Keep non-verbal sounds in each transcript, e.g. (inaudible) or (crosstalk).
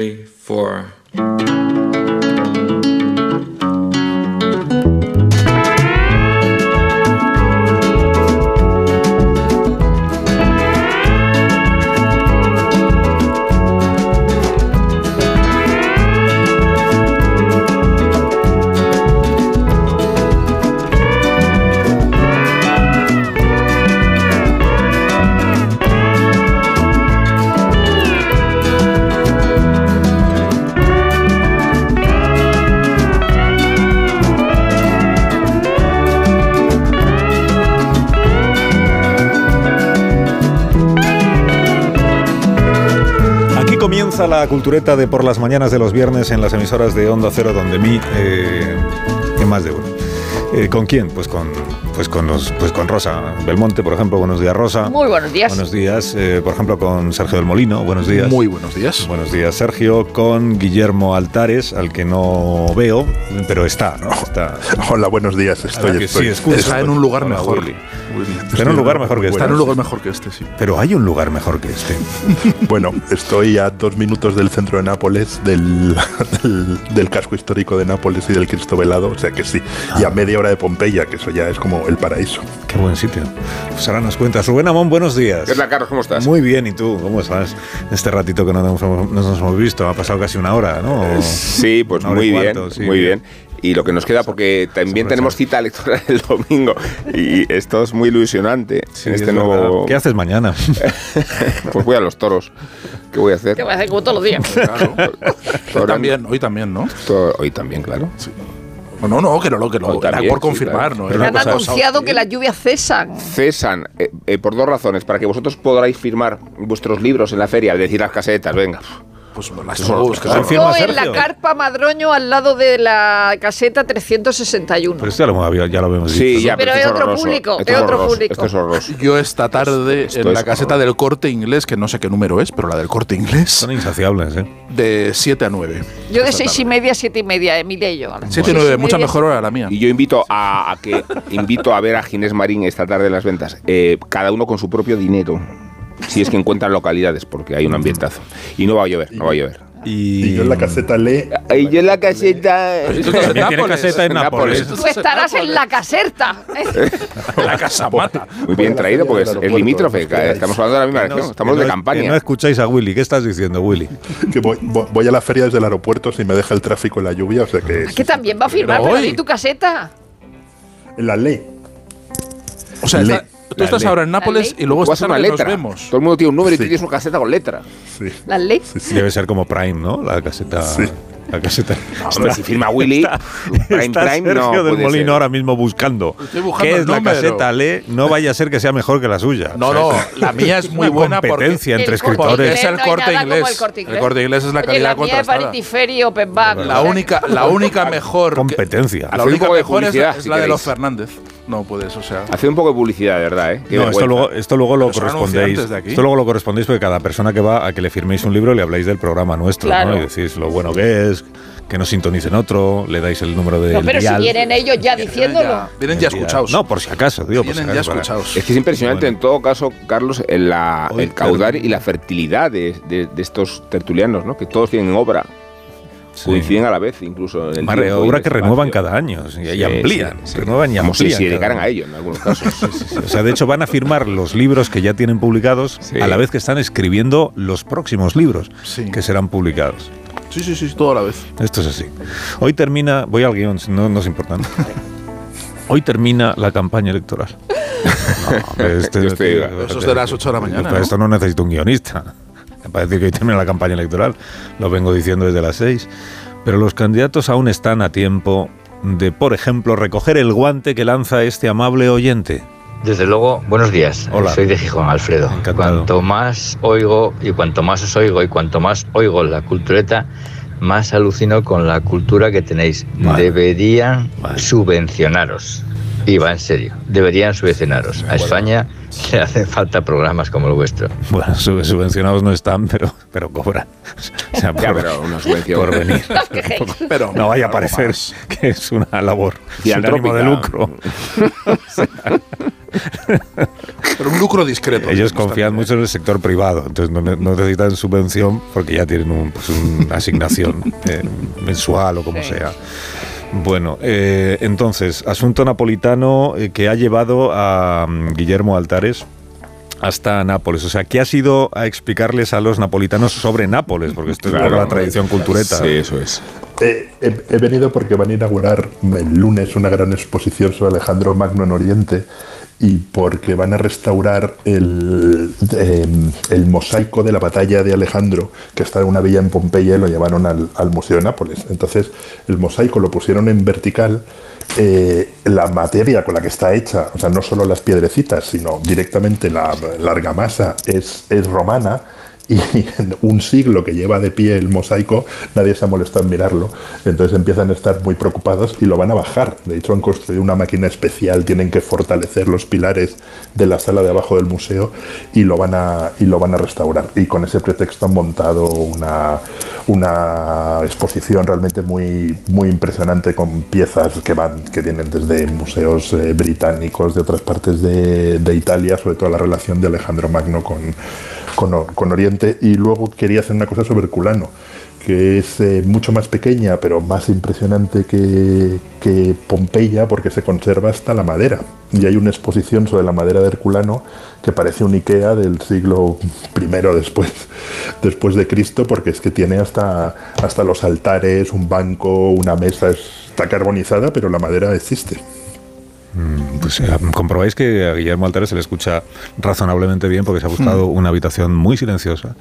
Aquí la cultureta de por las mañanas de los viernes en las emisoras de Onda Cero, donde mí, eh, más de uno. Eh, ¿Con quién? Pues con, pues con los, pues con Rosa Belmonte, por ejemplo. Buenos días, Rosa. Muy buenos días. Buenos días, eh, por ejemplo, con Sergio del Molino. Buenos días. Muy buenos días. Buenos días, Sergio. Con Guillermo Altares, al que no veo, pero está, ¿no? Está. Hola, buenos días. Estoy, estoy. sí. Está en un lugar Hola, mejor. Willy. Willy. Está en un lugar mejor que este. Está en un lugar mejor que este, sí. Pero hay un lugar mejor que este. (laughs) Bueno, estoy a dos minutos del centro de Nápoles, del, del, del casco histórico de Nápoles y del Cristo Velado, o sea que sí. Y a media hora de Pompeya, que eso ya es como el paraíso. Qué buen sitio. Pues ahora nos cuentas. Rubén Amón, buenos días. ¿Qué tal, Carlos? ¿Cómo estás? Muy bien, ¿y tú? ¿Cómo estás? Este ratito que no nos hemos, no nos hemos visto, ha pasado casi una hora, ¿no? Sí, pues muy bien, cuarto, sí. muy bien. Y lo que nos queda, porque también tenemos cita electoral el domingo, y esto es muy ilusionante Sí, en este es nuevo... ¿Qué haces mañana? (laughs) Pues voy a los toros. ¿Qué voy a hacer? ¿Qué va a hacer como todos los días? Claro. Hoy Ahora- también, hoy también, ¿no? Hoy también, claro. No, no, no, que no, lo que lo también, era por sí, confirmar, claro. ¿no? Pero Han anunciado que las lluvias cesan. Cesan eh, eh, por dos razones. Para que vosotros podáis firmar vuestros libros en la feria, decir las casetas, venga. Pues las Eso todos, no- que eso son- firma Yo en la carpa Madroño al lado de la caseta 361. Pero esto ya lo, hemos- ya lo hemos Sí, dicho. ya, Pero esto es otro horroroso. público, Esto es otro horroroso, público. Esto es horroroso. Yo esta tarde Esto en la es caseta horror. del corte inglés, que no sé qué número es, pero la del corte inglés, Son insaciables, ¿eh? de 7 a 9. Yo de seis y media a siete y media, Emilia y yo. A las 7 y seis 9, mucha mejor hora la mía. Y yo invito a, a que invito a ver a Ginés Marín esta tarde en las ventas. Eh, cada uno con su propio dinero. Si es que encuentran localidades, porque hay un ambientazo. Y no va a llover, no va a llover. Y, Y yo en la caseta le. Y yo en la caseta. Tú (laughs) estás en Nápoles. caseta en Nápoles. Nápoles. Tú estarás en la caserta. (laughs) La casa mata. Muy bien traído, porque es, es limítrofe. Esperáis. Estamos hablando de la misma región. Estamos que de no- campaña. que no escucháis a Willy. ¿Qué estás diciendo, Willy? (laughs) Que voy, voy- a la feria desde el aeropuerto si me deja el tráfico en la lluvia, o sea que. Que también va a firmar, Pero pero hoy. di tu caseta. En la ley. O sea, Le- está- tú estás ahora en Nápoles y luego haces una tarde nos letra. vemos. Todo el mundo tiene un número y Sí. tienes una caseta con letra. Sí. La ley. Sí, sí. Debe ser como Prime, ¿no? La caseta. Sí. La caseta. Hombre, si firma Willy, Prime está Prime Sergio no del Molino ser. ahora mismo buscando. Estoy buscando ¿Qué es la caseta Le? No vaya a ser que sea mejor que la suya. No, no, la mía es muy buena competencia entre escritores. es el no corte como inglés. El corte inglés, El Corte Inglés es la Oye, calidad contrastada. La única, la única (laughs) mejor. que- Competencia. la única mejor es, la de los. Fernández. No puedes, o sea. Haced un poco de publicidad, de verdad, ¿eh? Qué No, esto luego, esto luego lo correspondéis. Esto luego lo correspondéis porque cada persona que va a que le firméis un libro le habláis del programa nuestro, Claro. ¿no? Y decís lo bueno que es, que nos sintonicen otro, le dais el número de No, pero si vienen ellos ya diciéndolo. Vienen ya escuchados. No, por si acaso, digo, por si Vienen ya acaso, para- escuchados. Es que es impresionante Bueno. en todo caso, Carlos, el, la- Hoy el caudal y la fertilidad de, de- de estos tertulianos, ¿no? Que todos tienen obra, Sí. coinciden a la vez, incluso en el Más tiempo y obra el que espacio. renuevan cada año y, y Sí, amplían, sí, sí. renuevan y Como si amplían. se dedicaran a ello en algunos (laughs) casos. O sea, de hecho van a firmar los libros que ya tienen publicados Sí. a la vez que están escribiendo los próximos libros Sí. que serán publicados. Sí, sí, sí, todo a la vez. Esto es así. Hoy termina, voy al guion, no, no es importante. (laughs) Hoy termina la campaña electoral. No, (laughs) este- Yo estoy- Eso es de las 8 de la mañana, Para ¿no? esto no necesito un guionista. Para decir que hoy termina la campaña electoral, lo vengo diciendo desde las 6. Pero los candidatos aún están a tiempo de, por ejemplo, recoger el guante que lanza este amable oyente. Desde luego, buenos días. Hola. Soy de Gijón, Alfredo. Encantado. Cuanto más oigo y cuanto más os oigo y cuanto más oigo la cultureta, más alucino con la cultura que tenéis. Vale. Deberían Vale. subvencionaros. Y va en serio. Deberían subvencionaros. A España le hacen falta programas como el vuestro. Bueno, sub- subvencionados no están, pero, pero cobran. O sea, Ya, por, pero una subvención. por venir. (laughs) Pero No vaya a parecer más. que es una labor sin ánimo de lucro. (laughs) Pero un lucro discreto. Ellos confían también, mucho en el sector privado, entonces no, ne- no necesitan subvención porque ya tienen un- pues, una asignación eh, mensual o como Sí. sea. Bueno, eh, entonces, asunto napolitano eh, que ha llevado a mm, Guillermo Altares hasta Nápoles. O sea, ¿qué ha sido a explicarles a los napolitanos sobre Nápoles? Porque esto es la tradición cultureta. Sí, eso es. Eh, he, he venido porque van a inaugurar el lunes una gran exposición sobre Alejandro Magno en Oriente y porque van a restaurar el, em, el mosaico de la batalla de Alejandro que está en una villa en Pompeya y lo llevaron al, al Museo de Nápoles. Entonces el mosaico lo pusieron en vertical. eh, la materia con la que está hecha, o sea, no solo las piedrecitas, sino directamente la, la argamasa es, es romana y en (laughs) un siglo que lleva de pie el mosaico, nadie se ha molestado en mirarlo. Entonces empiezan a estar muy preocupados y lo van a bajar. De hecho, han construido una máquina especial, tienen que fortalecer los pilares de la sala de abajo del museo y lo van a, y lo van a restaurar. Y con ese pretexto han montado una, una exposición realmente muy, muy impresionante con piezas que van, que vienen desde museos eh, británicos, de otras partes de, de Italia, sobre todo la relación de Alejandro Magno con, con Oriente. Y luego quería hacer una cosa sobre Herculano, que es eh, mucho más pequeña, pero más impresionante que, que Pompeya, porque se conserva hasta la madera. Y hay una exposición sobre la madera de Herculano que parece un Ikea del siglo I después, (laughs) después de Cristo, porque es que tiene hasta, hasta los altares, un banco, una mesa, está carbonizada, pero la madera existe. Mm, Pues eh, comprobáis que a Guillermo Altares se le escucha razonablemente bien porque se ha buscado una habitación muy silenciosa.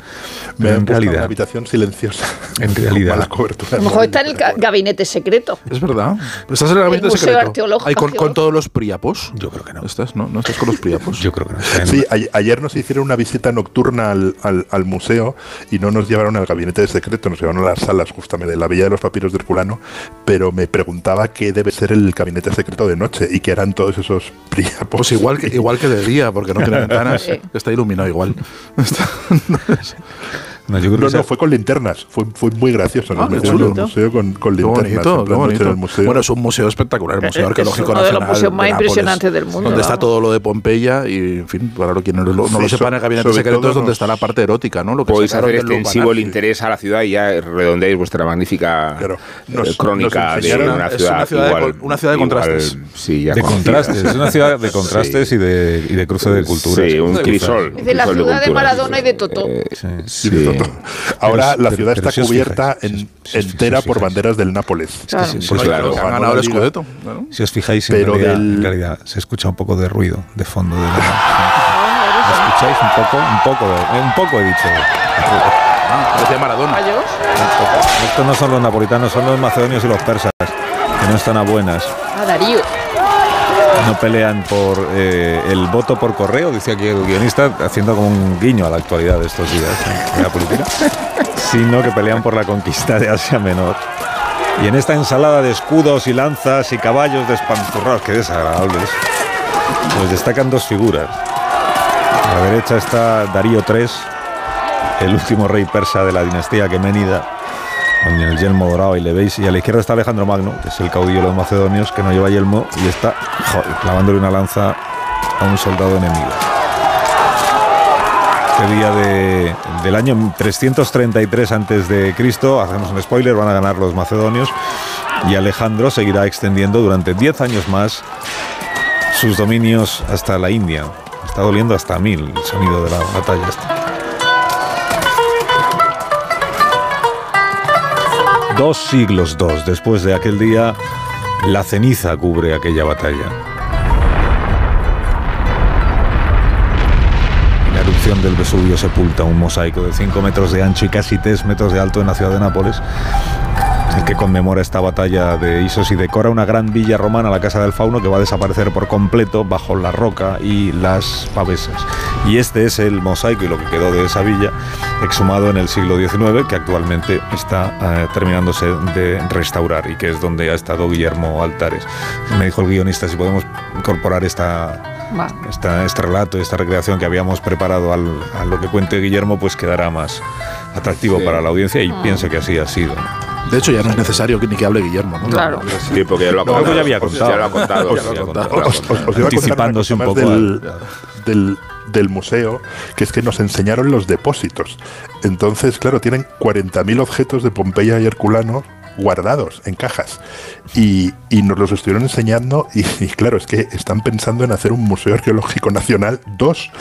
Me en puesto una realidad, habitación silenciosa. En realidad. Cobertura. A lo mejor está en el ga- gabinete secreto. Es verdad. Pero estás en el gabinete Museo secreto. Ahí con, con todos los priapos. yo creo que no. ¿Estás, no? ¿No estás con los priapos? Yo creo que no. Sí, ayer nos hicieron una visita nocturna al, al- al museo y no nos llevaron al gabinete de secreto, nos llevaron a las salas justamente de la Villa de los Papiros de Herculano, pero me preguntaba qué debe ser el gabinete secreto de noche y qué eran todos esos priapos. Pues igual que, igual que de día, porque no tiene (laughs) ventanas. Está iluminado igual. (laughs) Está- No, yo creo que No, esa- no, fue con linternas, fue, fue muy gracioso. Nos Ah, metieron en el museo con, con linternas. bonito, en el museo. Bueno, es un museo espectacular, el Museo Es Arqueológico uno de los Nacional. museos más de Nápoles, impresionantes del mundo, Donde está vamos. todo lo de Pompeya y, en fin, para lo- quien no, lo- no Sí, lo so- sepa, en el gabinete secreto es donde nos- está la parte erótica, ¿no? Lo que Podéis hacer extensivo el interés a la ciudad y ya redondeáis vuestra magnífica Claro. eh, Nos- crónica nos de una es ciudad, una ciudad de igual, una ciudad de igual, contrastes. sí, ya de contrastes, es una ciudad de (laughs) contrastes y, de, y de cruce de culturas. Sí, un crisol. Es de la ciudad de. Maradona y de Totó. Eh, Sí. (laughs) Ahora Pero- la ciudad pero está cubierta fijáis, en- si os- si os- si entera por banderas del Nápoles. Claro. Sí, Pues. Han ganado el escudeto. Si os fijáis, en, Pero realidad, del- en realidad se escucha un poco de ruido de fondo. De la, (laughs) ¿Escucháis un poco? Un poco, eh, un poco he dicho. Ah, parecía Maradona. Estos no son los napolitanos, son los macedonios y los persas, que no están a buenas. A Darío. No pelean por eh, el voto por correo, dice aquí el guionista, haciendo como un guiño a la actualidad de estos días ¿eh? la política, (laughs) sino que pelean por la conquista de Asia Menor. Y en esta ensalada de escudos y lanzas y caballos despanzurrados, que desagradables, pues destacan dos figuras. A la derecha está Darío III, el último rey persa de la dinastía aqueménida, con el yelmo dorado y le veis. Y a la izquierda está Alejandro Magno, que es el caudillo de los macedonios, que no lleva yelmo y está joder, clavándole una lanza a un soldado enemigo. Este día de- del año 333 antes de Cristo, hacemos un spoiler, van a ganar los macedonios y Alejandro seguirá extendiendo durante 10 años más sus dominios hasta la India. Está doliendo hasta mil el sonido de la batalla esta. Dos siglos dos después de aquel día, la ceniza cubre aquella batalla. La erupción del Vesubio sepulta un mosaico de 5 metros de ancho y casi 3 metros de alto en la ciudad de Nápoles, el que conmemora esta batalla de Isos y decora una gran villa romana, la Casa del Fauno, que va a desaparecer por completo bajo la roca y las pavesas. Y este es el mosaico y lo que quedó de esa villa, exhumado en el siglo XIX, que actualmente está eh, terminándose de restaurar y que es donde ha estado Guillermo Altares. Me dijo el guionista si podemos incorporar esta esta, este relato, esta recreación que habíamos preparado al- a lo que cuente Guillermo, pues quedará más atractivo Sí. para la audiencia y pienso que así ha sido. De hecho, ya no es necesario que ni que hable Guillermo, ¿no? Claro. Sí, porque ya lo ha contado. algo ya había contado. Ya lo ha contado. Os- ya contado, contado. iba a Anticipándose un poco del, del, del museo, que es que nos enseñaron los depósitos. Entonces, claro, tienen 40.000 objetos de Pompeya y Herculano guardados en cajas y, y nos los estuvieron enseñando y, y claro es que están pensando en hacer un museo arqueológico nacional 2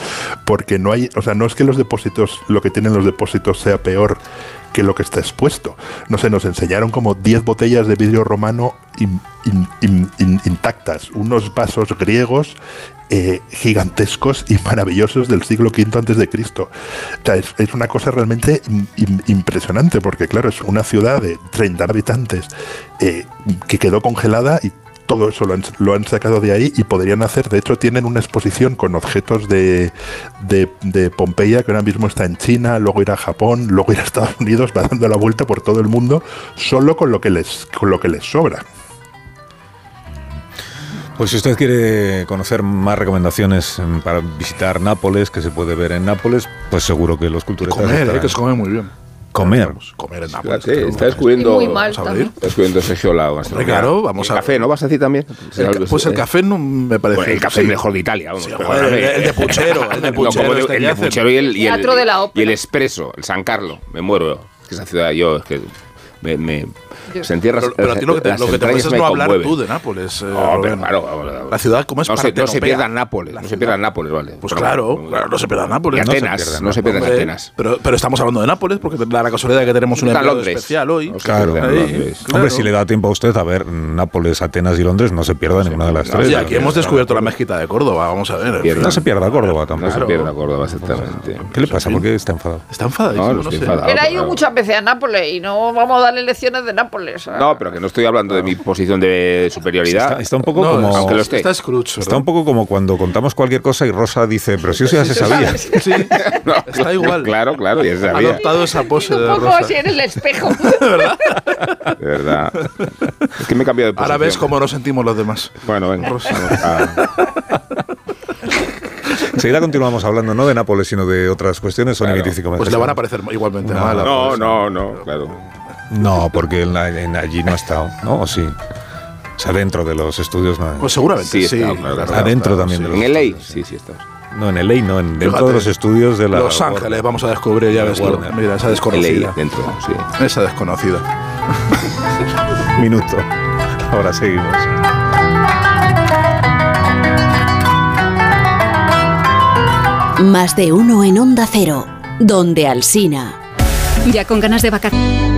porque no hay o sea no es que los depósitos lo que tienen los depósitos sea peor que lo que está expuesto no sé nos enseñaron como 10 botellas de vidrio romano in- in- in- in- intactas unos vasos griegos eh, gigantescos y (laughs) maravillosos del siglo V antes de Cristo. Es, una cosa realmente im- im- impresionante porque claro, es una ciudad de 30 habitantes eh, que quedó congelada y todo eso lo han, lo han sacado de ahí y podrían hacer, de hecho tienen una exposición con objetos de, de, de Pompeya que ahora mismo está en China, luego irá a Japón, luego irá a Estados Unidos, va dando la vuelta por todo el mundo solo con lo que les, con lo que les sobra. Pues si usted quiere conocer más recomendaciones em, para visitar Nápoles, que se puede ver en Nápoles, pues seguro que los culturetas Comer, eh, que se come muy bien. Comer. Comer en Nápoles. Tenemos está Y descubriendo. Está descubriendo Sergio la gastronomía. claro, vamos El a- café, ¿no vas a decir también? El ca- pues el café no me parece. Bueno, el café sí. mejor de Italia. Vamos, Sí, joder, el- el de (laughs) puchero, el de No, puchero este el que de puchero y el, y el, la ópera. y el expreso, el San Carlos. Me muero. Es que esa ciudad yo es que me, me Yo- se entierra. Pero, pero a ti lo que te, lo que te es no hablar conmueven. tú de Nápoles. eh, No, pero claro, La ciudad, como es no se, no se pierdan Nápoles, no se pierdan Nápoles, vale. Pues Pero- claro, claro, no se pierdan Nápoles. Y No se Atenas, pierdan no se pierdan Hombre, Atenas. Pero, pero estamos hablando de Nápoles porque da la casualidad de que tenemos un Londres. especial hoy. No Claro. pierdan Ahí. Londres. Claro. Hombre, si le da tiempo a usted a ver Nápoles, Atenas y Londres, no se pierda ninguna de las no, tres. Sí, aquí hemos descubierto la mezquita de Córdoba, vamos a ver. No se pierda Córdoba No tampoco. se pierda Córdoba, exactamente. ¿Qué le pasa? ¿Por qué está enfadado? Está No, no, no enfadado. Él ha ido muchas veces a Nápoles y no vamos a darle lecciones de Nápoles. ¿eh? No, pero que no estoy hablando de mi posición de superioridad. Está, está un poco No, como. aunque lo esté. Está Scrooge. Está un poco como cuando contamos cualquier cosa y Rosa dice, pero si eso ya se sabía. Sí, (laughs) No, está igual. Claro, claro, ya se Ha sabía. adoptado esa pose un de poco Rosa. así en el espejo. (laughs) De verdad. Es que me he cambiado de posición. Ahora ves cómo nos sentimos los demás. Bueno, venga. vamos a- Enseguida continuamos hablando no de Nápoles, sino de otras cuestiones. Son Claro. 25 Pues le van a parecer igualmente No, mal. a No, Rosa. no, no, claro. No, porque en la- en allí no ha estado, ¿no? ¿O sí? O sea, dentro de los estudios no. Pues seguramente Sí, sí. está, claro, claro, está. Adentro está, también sí. de En el LA, sí, sí, estamos. No, en el ley, no, en, dentro Fíjate, de los estudios de la. Los Ángeles, vamos a descubrir ya ves. Mira, esa LA desconocida. dentro, sí. Esa desconocida. (laughs) Minuto. Ahora seguimos. Más de uno en Onda Cero, donde Alsina. Ya con ganas de vacaciones.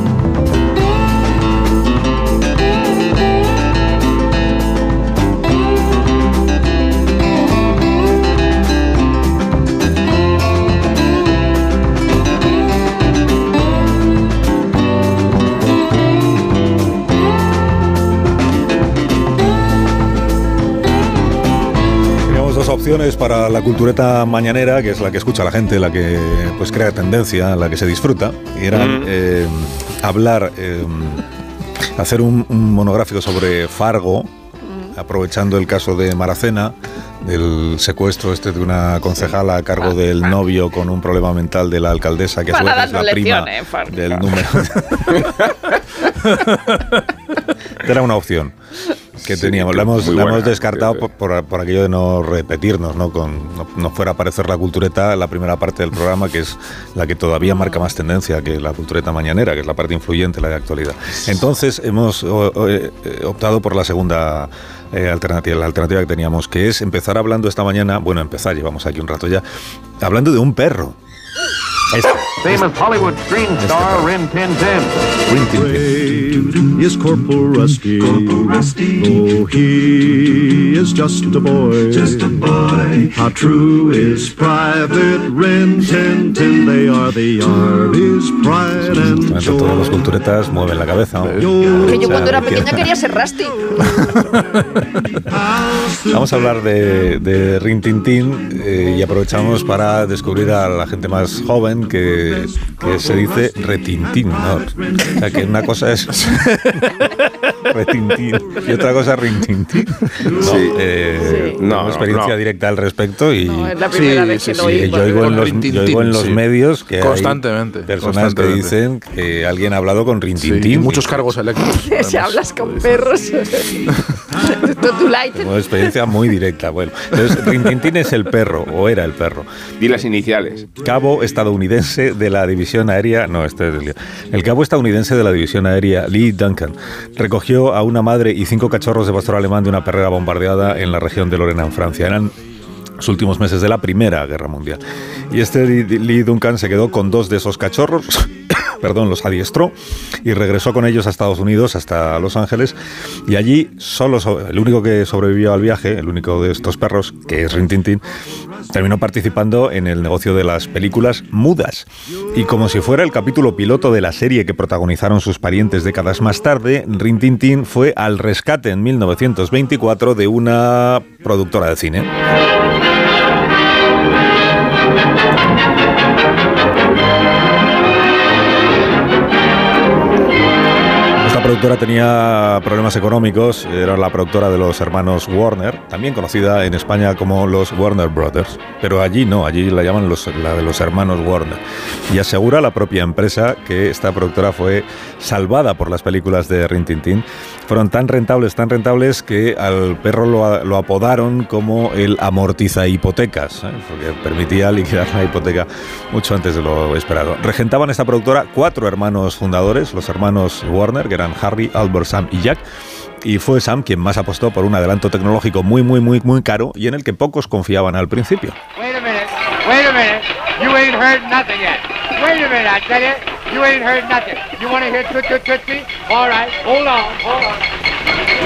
Opciones para la cultureta mañanera, que es la que escucha la gente, la que pues crea tendencia, la que se disfruta, y eran Mm. eh, hablar, eh, hacer un, un monográfico sobre Fargo, aprovechando el caso de Maracena, del secuestro este de una concejala a cargo del novio con un problema mental de la alcaldesa, que a su vez es la prima del número. (laughs) Era una opción que Sí, teníamos. La hemos, la hemos descartado por, por- por aquello de no repetirnos, ¿no? Con, no, no fuera a aparecer la cultureta, la primera parte del programa, que es la que todavía marca más tendencia que la cultureta mañanera, que es la parte influyente, la de actualidad. Entonces hemos o- o- eh, eh, optado por la segunda eh, alternativa, la alternativa que teníamos, que es empezar hablando esta mañana, bueno, empezar, llevamos aquí un rato ya, hablando de un perro. Este, Famous Hollywood screen star. Rin Tin Tin. Rin Tin Tin. is Corporal Rusty. Corporal Rusty. Oh, he is just a boy. Just a boy. How true is Private Rin Tin Tin? They are the Army's pride and Momento, todos los joy. culturetas mueven la cabeza. ¿no? Que yo cuando era pequeña quería ser Rusty. (laughs) Vamos a hablar de, de Rin Tin Tin eh, y aprovechamos para descubrir a la gente más joven que, que se dice retintín, ¿no? O sea, que una cosa es (laughs) retintín y otra cosa rintintín. No, Sí. eh, Sí. tengo No, experiencia no. directa al respecto y No, es la primera vez que lo sí, oigo. yo oigo en los, yo oigo en los sí. medios que hay Constantemente, personas que constantemente. dicen que alguien ha hablado con Sí, rintintín. y muchos cargos eléctricos. (laughs) Si hablas con perros. (laughs) Tengo experiencia muy directa. Bueno, entonces, Rintintín es el perro, o era el perro. Di las iniciales. Cabo estadounidense de la división aérea. No, este es el, el cabo estadounidense de la división aérea, Lee Duncan, recogió a una madre y cinco cachorros de pastor alemán de una perrera bombardeada en la región de Lorena, en Francia. Eran los últimos meses de la Primera Guerra Mundial. Y este Lee- Duncan se quedó con dos de esos cachorros, (coughs) perdón, los adiestró y regresó con ellos a Estados Unidos, hasta Los Ángeles. Y allí, solo so- el único que sobrevivió al viaje, el único de estos perros, que es Rintintín, terminó participando en el negocio de las películas mudas. Y como si fuera el capítulo piloto de la serie que protagonizaron sus parientes décadas más tarde, Rintintín fue al rescate en 1924 de una productora de cine. Productora tenía problemas económicos, era la productora de los hermanos Warner, también conocida en España como los Warner Brothers, pero allí no, allí la llaman los, la de los hermanos Warner. Y asegura la propia empresa que esta productora fue salvada por las películas de Rin Tin Tin. Fueron tan rentables, tan rentables que al perro lo, lo apodaron como el amortiza hipotecas, ¿eh? porque permitía liquidar la hipoteca mucho antes de lo esperado. Regentaban esta productora cuatro hermanos fundadores, los hermanos Warner, que eran Harry, Albert, Sam y Jack. Y fue Sam quien más apostó por un adelanto tecnológico muy, muy, muy, muy caro y en el que pocos confiaban al principio.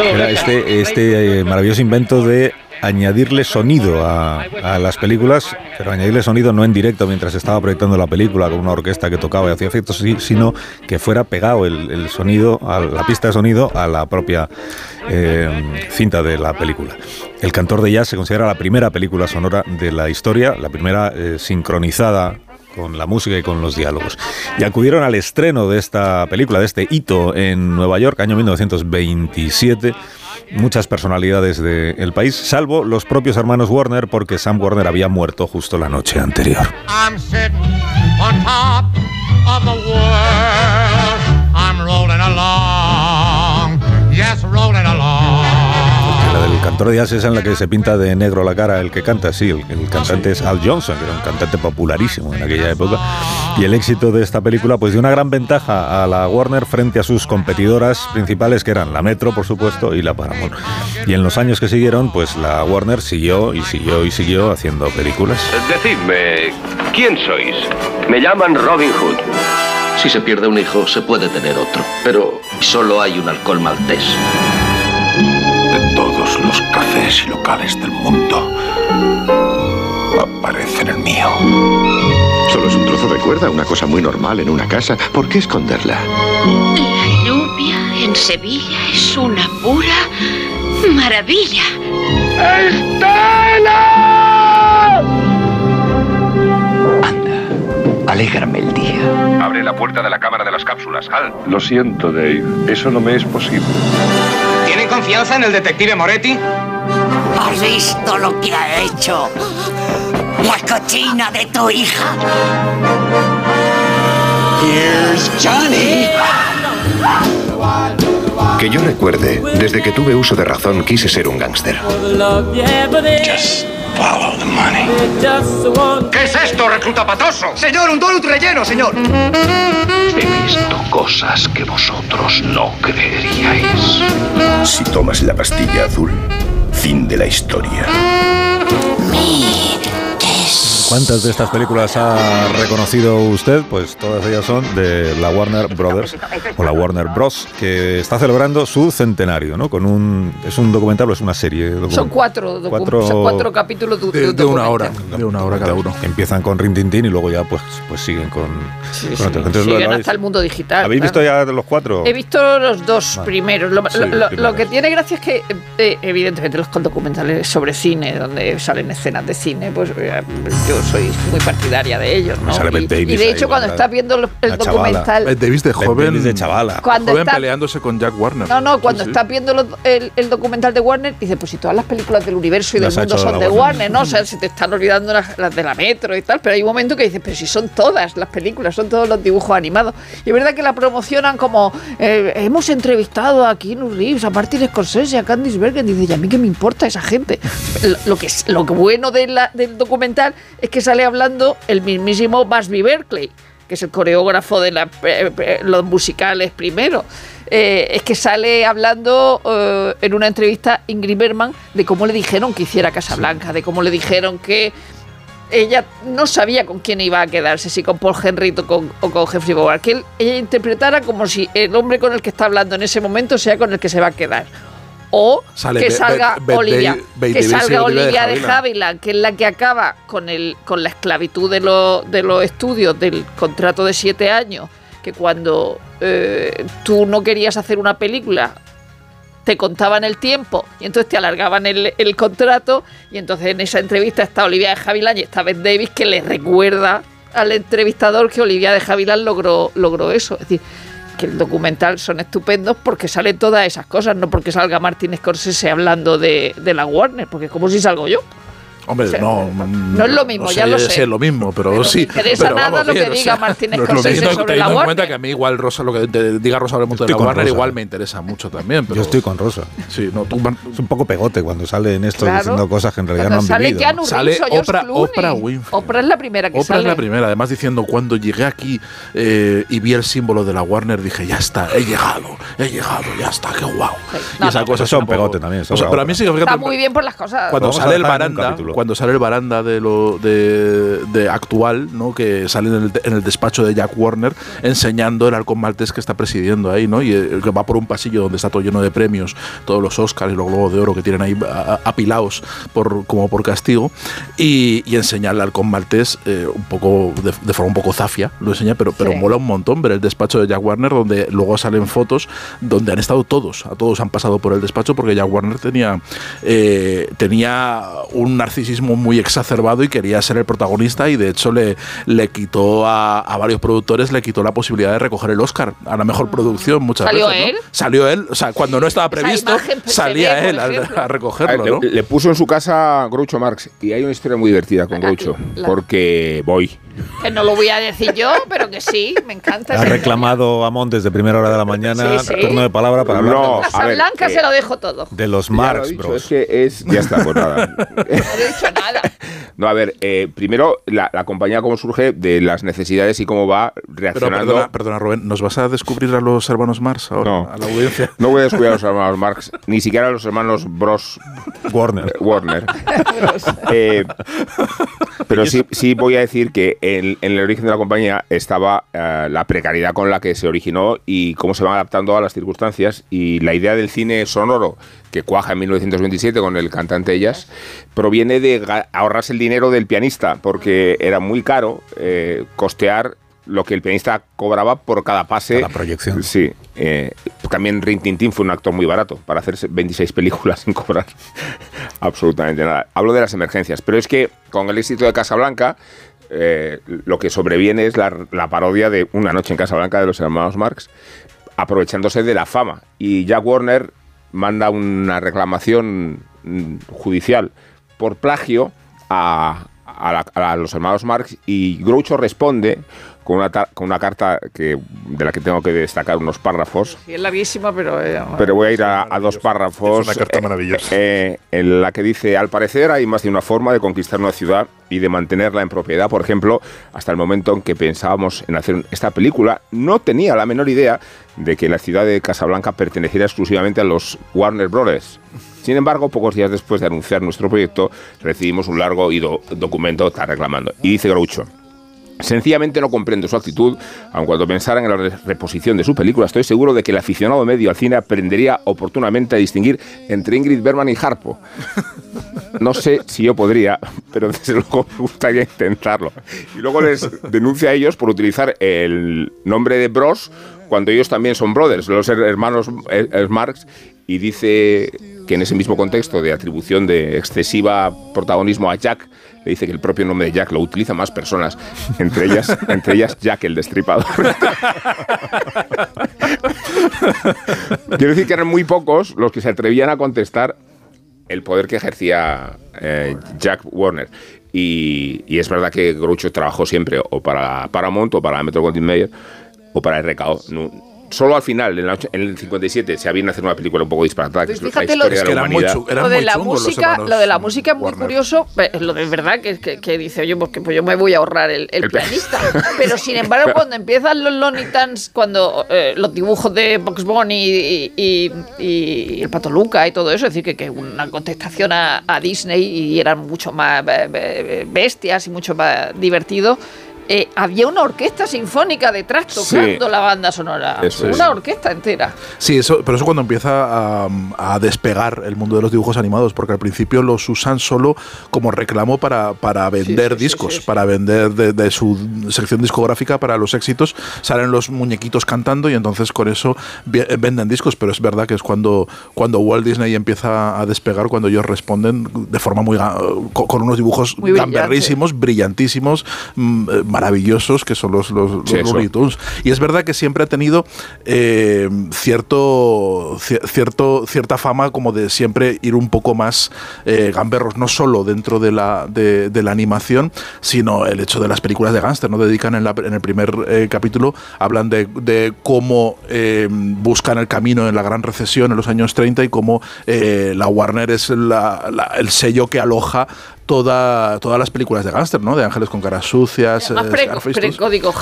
Era este, este eh, maravilloso invento de añadirle sonido a, las películas, pero añadirle sonido no en directo mientras estaba proyectando la película con una orquesta que tocaba y hacía efectos, sino que fuera pegado el, el sonido, a la pista de sonido, a la propia eh, cinta de la película. El cantor de jazz se considera la primera película sonora de la historia, la primera eh, sincronizada con la música y con los diálogos. Y acudieron al estreno de esta película, de este hito en Nueva York, año 1927, muchas personalidades del país, salvo los propios hermanos Warner, porque Sam Warner había muerto justo la noche anterior. Cantor de jazz es en la que se pinta de negro la cara el que canta, sí, el, el cantante es Al Johnson, que era un cantante popularísimo en aquella época. Y el éxito de esta película pues dio una gran ventaja a la Warner frente a sus competidoras principales, que eran la Metro, por supuesto, y la Paramount. Y en los años que siguieron, pues la Warner siguió y siguió y siguió haciendo películas. Decidme, ¿quién sois? Me llaman Robin Hood. Si se pierde un hijo, se puede tener otro. Pero solo hay un alcohol maltés. De todos los cafés y locales del mundo, aparece en el mío. Solo es un trozo de cuerda, una cosa muy normal en una casa. ¿Por qué esconderla? La lluvia en Sevilla es una pura maravilla. Alégrame el día. Abre la puerta de la cámara de las cápsulas, Hal. Lo siento, Dave. Eso no me es posible. ¿Tienen confianza en el detective Moretti? ¿Has visto lo que ha hecho? La cochina de tu hija. Here's Johnny. Que yo recuerde, desde que tuve uso de razón quise ser un gángster. ¿Qué es esto, recluta patoso? Señor, un donut relleno, señor. He visto cosas que vosotros no creeríais. Si tomas la pastilla azul, fin de la historia. ¿Cuántas de estas películas ha reconocido usted? Pues todas ellas son de la Warner Brothers o la Warner Bros. que está celebrando su centenario, ¿no? Con un es un documental o es una serie. Son cuatro, Cuatro- son cuatro capítulos de, De, de una hora. De una hora cada uno. Empiezan con Rin Tin Tin y luego ya pues pues siguen con, Sí, con sí. otros. Entonces, ¿lo- Siguen hasta el mundo digital. ¿habéis visto claro. ya los cuatro? He visto los dos Vale. primeros. Lo, Sí, lo- primeros. lo que tiene gracia es que, eh, evidentemente, los documentales sobre cine, donde salen escenas de cine, pues eh, yo soy muy partidaria de ellos, ¿no? Sale Y, Bette Davis y de ahí, hecho, cuando la- estás viendo el, chavala. documental, Bette Davis de joven. Davis de chavala. Cuando joven está- peleándose con Jack Warner. No, no, cuando Sí, sí. está viendo el, el documental de Warner, dice, pues si todas las películas del universo y del Las mundo son de Warner. Warner, ¿no? O sea, se te están olvidando las, las de la Metro y tal, pero hay un momento que dices, pero si son todas las películas, son todos los dibujos animados. Y es verdad que la promocionan como, eh, hemos entrevistado a Keanu Reeves, a Martin Scorsese, a Candice Bergen, dice, y a mí qué me importa esa gente. (laughs) Lo, lo que es, lo bueno de la- del documental es que sale hablando el mismísimo Busby Berkeley que es el coreógrafo de la- eh, eh, los musicales primero, eh, es que sale hablando eh, en una entrevista Ingrid Bergman de cómo le dijeron que hiciera Casablanca, de cómo le dijeron que ella no sabía con quién iba a quedarse, si con Paul Henry o con, o con Jeffrey Bogart, que él- ella interpretara como si el hombre con el que está hablando en ese momento sea con el que se va a quedar. O Sale que salga Be- Be- Olivia, Be- que salga Olivia de de que es la que acaba con el con la esclavitud de, los de los estudios del contrato de siete años, que cuando eh, tú no querías hacer una película te contaban el tiempo y entonces te alargaban el, el contrato y entonces en esa entrevista está Olivia de Havilland y está Beth Davis que le recuerda al entrevistador que Olivia de Havilland logró, logró eso. Es decir, que el documental son estupendos porque salen todas esas cosas, no porque salga Martin Scorsese hablando de, de la Warner, porque como si salgo yo. Hombre, O sea, no. no es lo mismo, ya lo sé. Sí, es lo mismo, pero, Pero sí. me interesa pero nada vamos lo que bien, o diga sea, Martin no es lo Scorsese mismo, sobre teniendo la en Warner. cuenta que a mí igual Rosa, lo que te diga Rosa Belmonte de la Warner Rosa. igual me interesa mucho también. Pero, Yo estoy con Rosa. Sí, no, tú, Es un poco pegote cuando sale en esto Claro. diciendo cosas que en realidad Cuando no han sale vivido. Keanu Sale Oprah- Clooney. Oprah Winfrey. Oprah es la primera que Oprah sale. es la primera, además diciendo cuando llegué aquí eh, y vi el símbolo de la Warner, dije, ya está, he llegado, he llegado, ya está, qué guau. No, y esa no, cosa Eso son es un poco- pegote también, pero a mí sí que fíjate, Está muy bien por las cosas. cuando sale el baranda. Cuando sale el baranda de lo de, de actual, ¿no? Que sale en el, en el despacho de Jack Warner enseñando el halcón maltés que está presidiendo ahí, ¿no? Y el que va por un pasillo donde está todo lleno de premios, todos los Oscars y los Globos de Oro que tienen ahí apilados por, como por castigo, y, y enseñarle al halcón maltés eh, un poco de, de forma un poco zafia, lo enseña, pero, pero Sí. mola un montón ver el despacho de Jack Warner donde luego salen fotos donde han estado todos, a todos han pasado por el despacho porque Jack Warner tenía eh, tenía un narcisismo muy exacerbado y quería ser el protagonista y de hecho le, le quitó a, a varios productores, le quitó la posibilidad de recoger el Oscar a la mejor producción muchas ¿Salió veces. ¿no? él? Salió él, o sea, cuando no estaba previsto, imagen se salía ve, él a, recogerlo, ¿no? le, le puso en su casa Groucho Marx y hay una historia muy divertida con Groucho porque voy. Que no lo voy a decir yo, pero que sí, me encanta. Ha reclamado a Montes de primera hora de la mañana Sí, sí. turno de palabra para hablar No. de, a ver, eh, se lo dejo todo. de los lo Marx dicho, Bros. Es que es. Ya está, pues nada. (laughs) No he dicho nada. (laughs) No, a ver, eh, primero la, la compañía cómo surge de las necesidades y cómo va Pero reaccionando. perdona, perdona, Rubén, ¿nos vas a descubrir a los hermanos Mars ahora? No. A la audiencia. No voy a descuidar a los hermanos Marx, ni siquiera a los hermanos Bros Warner. Warner. (laughs) Eh, pero sí, sí voy a decir que en, en el origen de la compañía estaba eh, la precariedad con la que se originó y cómo se van adaptando a las circunstancias y la idea del cine sonoro que cuaja en 1927 con el cantante Ellas proviene de ahorrarse el dinero del pianista porque era muy caro eh, costear lo que el pianista cobraba por cada pase. Cada proyección. Sí. eh, también Rin Tin Tin fue un actor muy barato para hacer 26 películas (laughs) sin cobrar absolutamente nada. Hablo de las emergencias, pero es que con el éxito de Casablanca, eh, lo que sobreviene es la, parodia de Una noche en Casablanca de los hermanos Marx, aprovechándose de la fama. Y Jack Warner manda una reclamación mm, judicial por plagio a, a la- a los hermanos Marx y Groucho responde con una, con una carta que, de la que tengo que destacar unos párrafos. Sí, es larguísima, pero... eh, Pero voy a ir a, a dos párrafos. Es una carta eh, maravillosa. eh, en la que dice, al parecer hay más de una forma de conquistar una ciudad y de mantenerla en propiedad. Por ejemplo, hasta el momento en que pensábamos en hacer esta película, no tenía la menor idea de que la ciudad de Casablanca perteneciera exclusivamente a los Warner Brothers. Sin embargo, pocos días después de anunciar nuestro proyecto, recibimos un largo y do- documento está reclamando. Y dice Groucho, Sencillamente no comprendo su actitud, aun cuando pensara en la re- reposición de su película, estoy seguro de que el aficionado medio al cine aprendería oportunamente a distinguir entre Ingrid Bergman y Harpo. No sé si yo podría, pero desde luego me gustaría intentarlo. Y luego les denuncia a ellos por utilizar el nombre de Bros cuando ellos también son brothers, los her- hermanos eh, eh, Marx, y dice que en ese mismo contexto de atribución de excesiva protagonismo a Jack, le dice que el propio nombre de Jack lo utilizan más personas, entre ellas, (laughs) entre ellas Jack el Destripador. Quiero decir que eran muy pocos los que se atrevían a contestar el poder que ejercía eh, Jack Warner. Y, y es verdad que Groucho trabajó siempre o para Paramount o para Metro Goldwyn Mayer o para RKO. No- solo al final, en, la en el 57, se habían hacer una película un poco disparatada, que es la Pues fíjate lo- de que la humanidad. lo de música, lo de la música es muy Warner. curioso, pe- lo de verdad que, que, que dice, oye, porque pues yo me voy a ahorrar el, el El pianista. Pero sin embargo, (laughs) cuando empiezan los Looney Tunes, cuando eh, los dibujos de Box Bunny y, y- y el Pato Luca y todo eso, es decir, que, que una contestación a, a Disney y eran mucho más eh, eh, bestias y mucho más divertidos. Eh, había una orquesta sinfónica detrás Sí. tocando la banda sonora. Eso es. una orquesta entera. Sí, eso, pero eso cuando empieza a, a despegar el mundo de los dibujos animados, porque al principio los usan solo como reclamo para, para vender sí, sí, discos, para vender de, de su sección discográfica para los éxitos, salen los muñequitos cantando y entonces con eso vi- venden discos, pero es verdad que es cuando, cuando Walt Disney empieza a despegar, cuando ellos responden de forma muy con, unos dibujos Muy gamberrísimos, brillantísimos, mm, eh, maravillosos, que son los, los, Sí. Looney Tunes. Y es verdad que siempre ha tenido eh, cierto, ci- cierto, cierta fama como de siempre ir un poco más eh, gamberros, no solo dentro de la, de, de la animación, sino el hecho de las películas de gángster. ¿no? Dedican en, la- en el primer eh, capítulo, hablan de, de cómo buscan el camino en la gran recesión en los años 30 y cómo la Warner es la- la- el sello que aloja toda, todas las películas de gángster, ¿no? De Ángeles con caras sucias, Más eh, pre,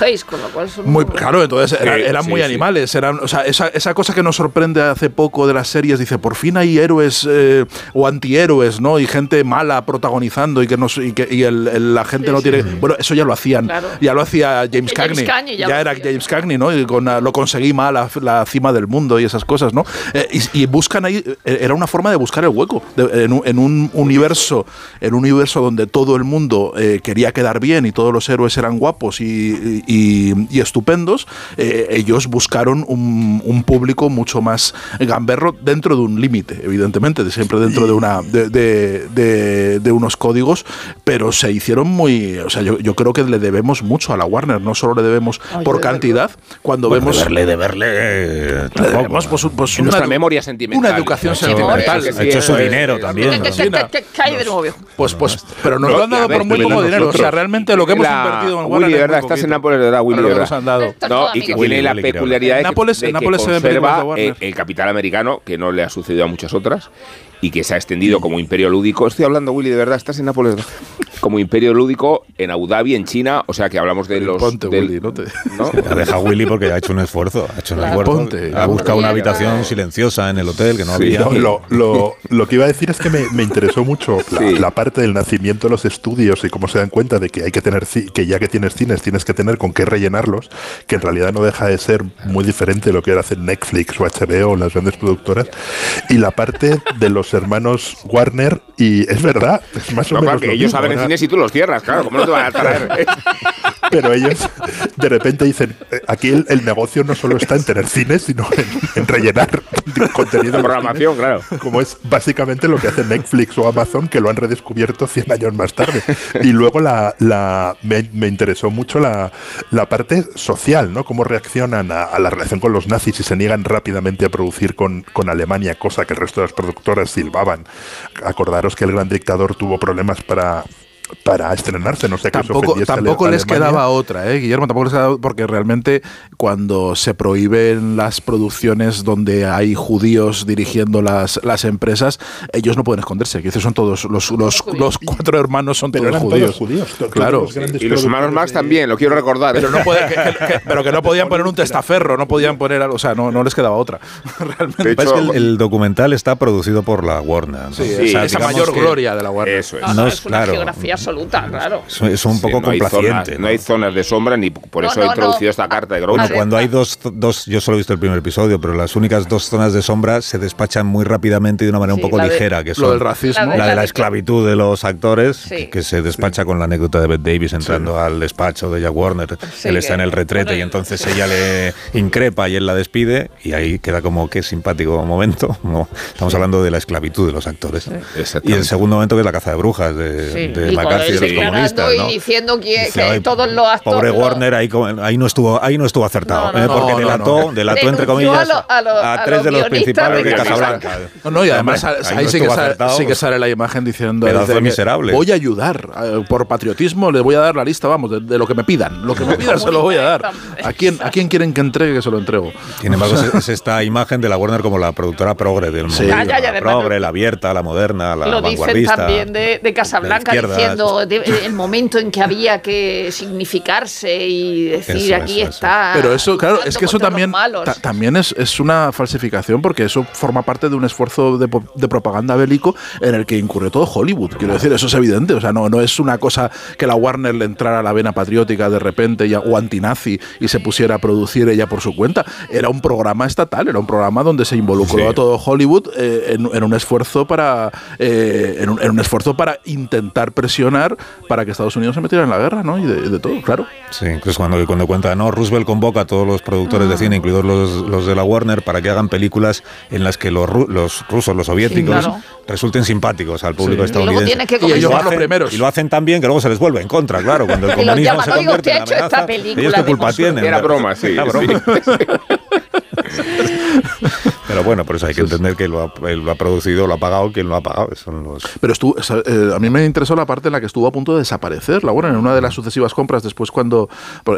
Hayes, con lo cual son Muy, claro, entonces Sí, eran sí, muy sí. animales. Eran, o sea, esa, esa cosa que nos sorprende hace poco de las series, dice, por fin hay héroes eh, o antihéroes, ¿no? Y gente mala protagonizando y que, nos, y que y el- el- la gente Sí, no sí. tiene... Bueno, eso ya lo hacían. Claro. Ya lo hacía James James Cagney. Cagney ya ya era hacía. James Cagney, ¿no? Y con, lo conseguí mal, la, la cima del mundo y esas cosas, ¿no? Eh, y, y buscan ahí... eh, Era una forma de buscar el hueco. de- en, un, en un universo en un universo donde todo el mundo eh, quería quedar bien y todos los héroes eran guapos y, y- y estupendos, eh, ellos buscaron un, un público mucho más gamberro dentro de un límite, evidentemente, de siempre dentro de una de, de- de- de unos códigos, pero se hicieron muy, o sea, yo, yo creo que le debemos mucho a la Warner, no solo le debemos Ay, por de cantidad, cuando Bueno, vemos de verle, de verle. eh, le debemos pues, pues, una, nuestra memoria sentimental. una educación sentimental. Ha hecho su dinero también. Pues, pues, pero nos No, lo han dado ver, por muy Willy, poco dinero. O sea, realmente lo que hemos La- invertido en Willy, Warner de es verdad, muy estás en Nápoles, de verdad, Willy, lo que verdad. nos han dado. No, y que amigo. tiene Willy, la Willy, peculiaridad de que- Nápoles- de que de conserva Warner. eh, el capital americano, que no le ha sucedido a muchas otras, y que se ha extendido como imperio lúdico. Estoy hablando, Willy, de verdad, estás en Nápoles. Como imperio lúdico en Abu Dhabi, en China, o sea que hablamos de los... Ponte, del- Willy, no te- ¿no? (laughs) La deja Willy porque ha hecho un esfuerzo. Ha hecho un esfuerzo. Ponte. ha buscado una habitación silenciosa en el hotel que no Sí, había. No, lo, lo- lo que iba a decir es que me, me interesó mucho la, Sí. la parte del nacimiento de los estudios y cómo se dan cuenta de que hay que tener que ya que tienes cines tienes que tener con qué rellenarlos, que en realidad no deja de ser muy diferente de lo que ahora hacen Netflix o HBO o las grandes productoras. Y la parte de los hermanos Warner, y es verdad, es más o No, menos. claro, que lo ellos mismo, cines y tú los cierras, claro, ¿cómo no te van a traer? (laughs) pero ellos de repente dicen, aquí el, el negocio no solo está en tener cines, sino en, en rellenar (laughs) contenido. en los Programación, cines, claro. Como es básicamente lo que hace Netflix o Amazon, que lo han redescubierto 100 años más tarde. Y luego la, la- me, me interesó mucho la, la parte social, ¿no? Cómo reaccionan a, a la relación con los nazis y se niegan rápidamente a producir con, con Alemania, cosa que el resto de las productoras silbaban. Acordaros que el gran dictador tuvo problemas para para estrenarse, no sé qué Tampoco, tampoco les quedaba otra, ¿eh, Guillermo? Tampoco les quedaba porque realmente cuando se prohíben las producciones donde hay judíos dirigiendo las, las empresas, ellos no pueden esconderse. Que esos son todos, los, los, los cuatro hermanos son Pero todos eran judíos. todos judíos, todos claro. los Y los hermanos Marx también, lo quiero recordar. Pero, no puede- que, que- que- pero que no podían poner un testaferro, no podían poner, algo, o sea, no, no les quedaba otra. (laughs) Realmente. De Es que el, el documental está producido por la Warner. ¿no? Sí, O sea, esa mayor que gloria de la Warner. Eso es. No, No es una claro. geografía absoluta, claro. Es, es un Sí, poco no hay complaciente. zonas- no hay zonas de sombra ni por No, eso no, he introducido no. esta carta de Bueno, Groucho. cuando hay dos, dos, yo solo he visto el primer episodio, pero las únicas dos zonas de sombra se despachan muy rápidamente y de una manera Sí, un poco la de- ligera, que Lo son del racismo. La de- la de la de- esclavitud de los actores, Sí. que se despacha con la anécdota de Bette Davis entrando al despacho de Jack Warner. Sí, él está que- en el retrete bueno, y entonces ella le increpa y él la despide y ahí queda como que simpático momento. No, estamos hablando de la esclavitud de los actores. Y el segundo momento que es la caza de brujas de, Sí. de Y diciendo que, que "Ay, todos los actores. Pobre Warner, ahí, como- ahí no estuvo, ahí no estuvo acertado, No, no, ¿eh? porque No, no, delató, no. delató entre comillas a lo- a lo- a tres de los principales de Casablanca. No, no, y además ahí, ahí no sí, que sale, sí que sale la imagen diciendo de miserable. voy a ayudar eh, por patriotismo, les voy a dar la lista, vamos, de, de lo que me pidan. Lo que me pidan se lo voy a dar. (laughs) ¿A quién, ¿A quién quieren que entregue que se lo entrego? Sin embargo, es, es esta imagen de la Warner como la productora progre del Sí. ya, ya, la progre, la abierta, la moderna, la Lo dicen vanguardista. también de, de Casablanca, de izquierdas. De- el momento en que había que significarse y decir Eso, aquí eso, está. Pero eso, claro, es que eso también, ta- también es, es una falsificación porque eso forma parte de un esfuerzo de, de propaganda bélico en el que incurre todo Hollywood. Quiero decir, eso es evidente. O sea, no, no es una cosa que la Warner le entrara a la vena patriótica de repente ya, o antinazi y se pusiera a producir ella por su cuenta. Era un programa estatal, era un programa donde se involucró Sí. a todo Hollywood eh, en, en un esfuerzo para eh, en, un, en un esfuerzo para intentar presionar para que Estados Unidos se metiera en la guerra, ¿no? Y de, de todo, claro. Sí, incluso cuando, cuando cuenta, no, Roosevelt convoca a todos los productores Ah. de cine, incluidos los, los de la Warner, para que hagan películas en las que los, los rusos, los soviéticos, claro. resulten simpáticos al público Sí. Y luego estadounidense. que Y ellos lo van los hacen- primeros. Y lo hacen tan bien que luego se les vuelve en contra, claro. Cuando el (laughs) comunismo se "Oiga, convierte en esta amenaza, película ¿ellos qué culpa Moscú". tienen? Era broma, sí, Era sí. (laughs) (laughs) Pero bueno, por eso hay que entender que lo ha, lo ha producido, lo ha pagado, quien lo ha pagado. Son los... Pero estuvo, eh, a mí me interesó la parte en la que estuvo a punto de desaparecer la Warner en una de las sucesivas compras después cuando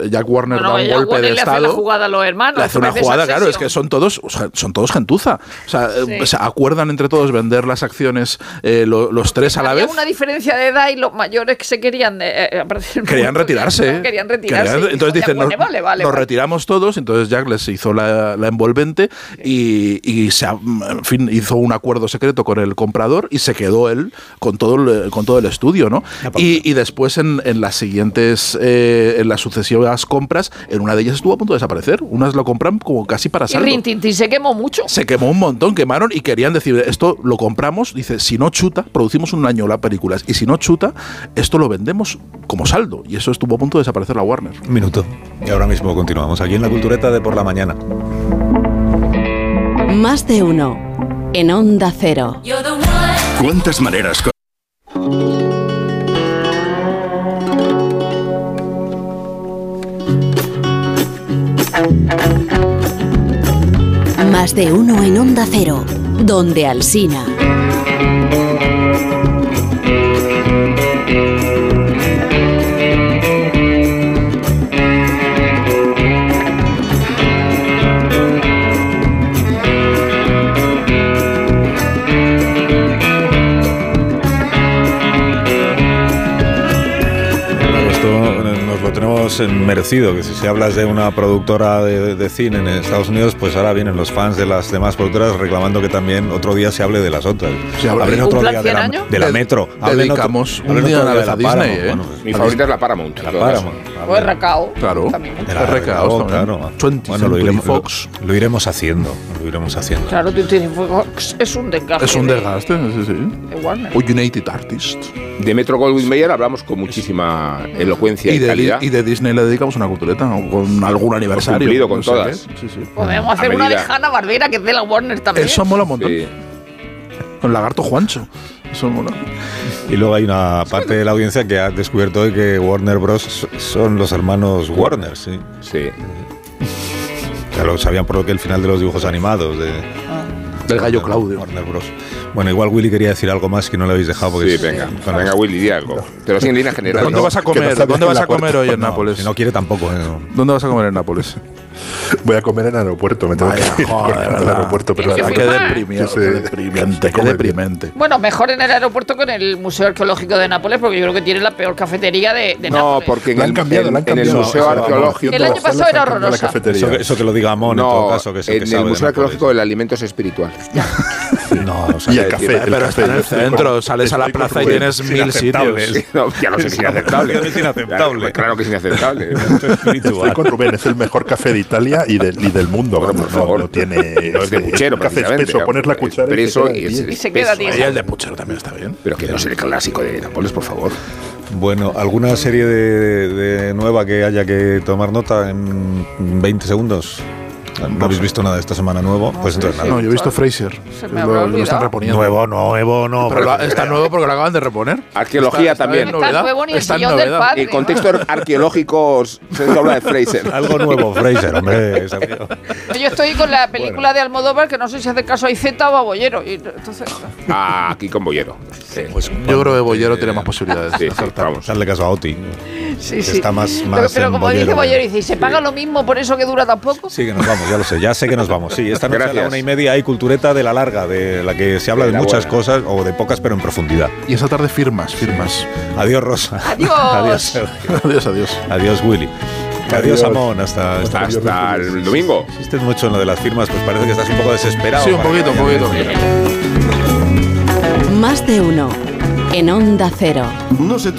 Jack Warner Bueno, da un golpe Warner de le hace la estado. jugada a los hermanos. Le hace una jugada, claro, es que son todos, o sea, son todos gentuza. O sea, eh, Sí. o sea, acuerdan entre todos vender las acciones eh, lo- los tres a la Había vez. una diferencia de edad y los mayores que se querían eh, eh, Querían retirarse. Querían retirarse. Querían- entonces dicen, Bueno, nos, vale, vale, nos vale. retiramos todos. Entonces Jack les hizo la, la envolvente y, y se, ha- en fin, hizo un acuerdo secreto con el comprador y se quedó él con todo el, con todo el estudio, ¿no? Y, y después en, en las siguientes, eh, en las sucesivas compras, en una de ellas estuvo a punto de desaparecer. Unas lo compran como casi para Y saldo. Rin Tin Tin se quemó mucho. Se quemó un montón, quemaron y querían decir, esto lo compramos, dice, si no chuta, producimos un año las películas, y si no chuta, esto lo vendemos como saldo. Y eso estuvo a punto de desaparecer la Warner. Un minuto. Y ahora mismo continuamos aquí en la cultureta de por la mañana. Más de uno. En Onda Cero. ¿Cuántas maneras Más de uno en Onda Cero. Donde Alsina. Tenemos merecido, que si, si hablas de una productora de, de cine en Estados Unidos, pues ahora vienen los fans de las demás productoras reclamando que también otro día se hable de las otras. Se Hablen ¿Un otro día de 100 la, de la Metro. Hablen otro- dedicamos un hablen día otro a día la de Disney, Paramount. ¿eh? Bueno, pues, Mi favorita es la Paramount. la. Paramount. O RKO. Claro. También. La RKO claro. 20th Bueno, lo iremos, Fox. lo- lo iremos haciendo. Lo iremos haciendo. Claro, Fox es un desgaste. Es un de- desgaste, sí, sí. de Warner. O United Artists. De Metro Goldwyn Mayer hablamos con muchísima elocuencia y, Y de, calidad. y de Disney le dedicamos una cultureta, o con algún aniversario. cumplido con no sé todas. Sí, sí. Podemos hacer una de. Hanna Barbera que es de la Warner también. Eso mola un montón. Sí. Con Lagarto Juancho. Eso mola. Y luego hay una parte de la audiencia que ha descubierto hoy que Warner Bros. son los hermanos Warner, sí. Sí. Ya lo sabían por lo que el final de los dibujos animados de Del gallo Claudio. Warner Bros. Bueno, igual Willy quería decir algo más que no le habéis dejado. Porque Sí, es- venga. con- Venga, Willy, di algo. Pero sí en línea general. ¿Dónde ¿no? vas a no comer? ¿Dónde vas a comer hoy en No, Nápoles? Si no quiere tampoco. ¿eh? ¿Dónde vas a comer en Nápoles? (laughs) Voy a comer en aeropuerto, me tengo Vaya, que ir joder, al aeropuerto, pero que mal. deprimente, Sí. qué deprimente, qué deprimente. Bueno, mejor en el aeropuerto que en el Museo Arqueológico de Nápoles, porque yo creo que tiene la peor cafetería de, de No, Nápoles. porque en el, cambiado, en- en el. Museo Arqueológico. El año pasado era horrorosa. Eso, que- eso que lo diga Amón en todo caso, que en que el sabe de Museo. Arqueológico el alimento es espiritual. (laughs) No, o sea, Y el que- café, que- el Pero café, está en el centro, sales a la plaza y tienes es mil sitios. (laughs) No, ya lo sé que es inaceptable. (laughs) Es inaceptable. Claro, claro que es inaceptable. Estoy con Rubén, es el mejor café de Italia y, del- y del mundo. Bueno, por favor. No, no tiene. No es de puchero, café precisamente. espeso, pones la cuchara y, y es- se queda Y se queda tieso. Y el de Puchero también está bien. Pero que no es el clásico de Nápoles, por favor. Bueno, ¿alguna serie de, de nueva que haya que tomar nota en 20 segundos? ¿No habéis visto nada esta semana nuevo? Pues entonces nada. No, yo he visto Fraser. Se me Lo, están reponiendo. Nuevo, nuevo, no. Pero pero- lo- está nuevo porque lo acaban de reponer. Arqueología Está- también. Está, nuevo ni el Está en sillón del novedad. padre. En contexto arqueológico se habla de Fraser. (laughs) Algo nuevo, Fraser, hombre. (laughs) Yo estoy con la película de Almodóvar, que no sé si hace caso a Iceta o a Bollero. Y entonces, Ah, aquí con Bollero. Sí. Pues Yo creo que Bollero tiene más posibilidades. Sí, de vamos. Darle caso a Oti. sí, sí. está más- Pero- más pero, en como dice Bollero, Bollero, ¿eh? dice, ¿y se paga lo mismo por eso que dura tan poco? Sí, que nos vamos, ya lo sé. Ya sé que nos vamos. Sí, esta noche a la una y media hay cultureta de la larga, de la que se habla De muchas buena. cosas, o de pocas, pero en profundidad. Y esta tarde firmas, firmas. Adiós, Rosa. Adiós. (laughs) Adiós, adiós, adiós. Adiós, Willy. Adiós, Adiós. Amón. Hasta, hasta, Hasta el domingo. Insistes mucho en lo de las firmas, pues parece que estás un poco desesperado. Sí, un poquito, un poquito. Más de uno. En Onda Cero. No sé tú.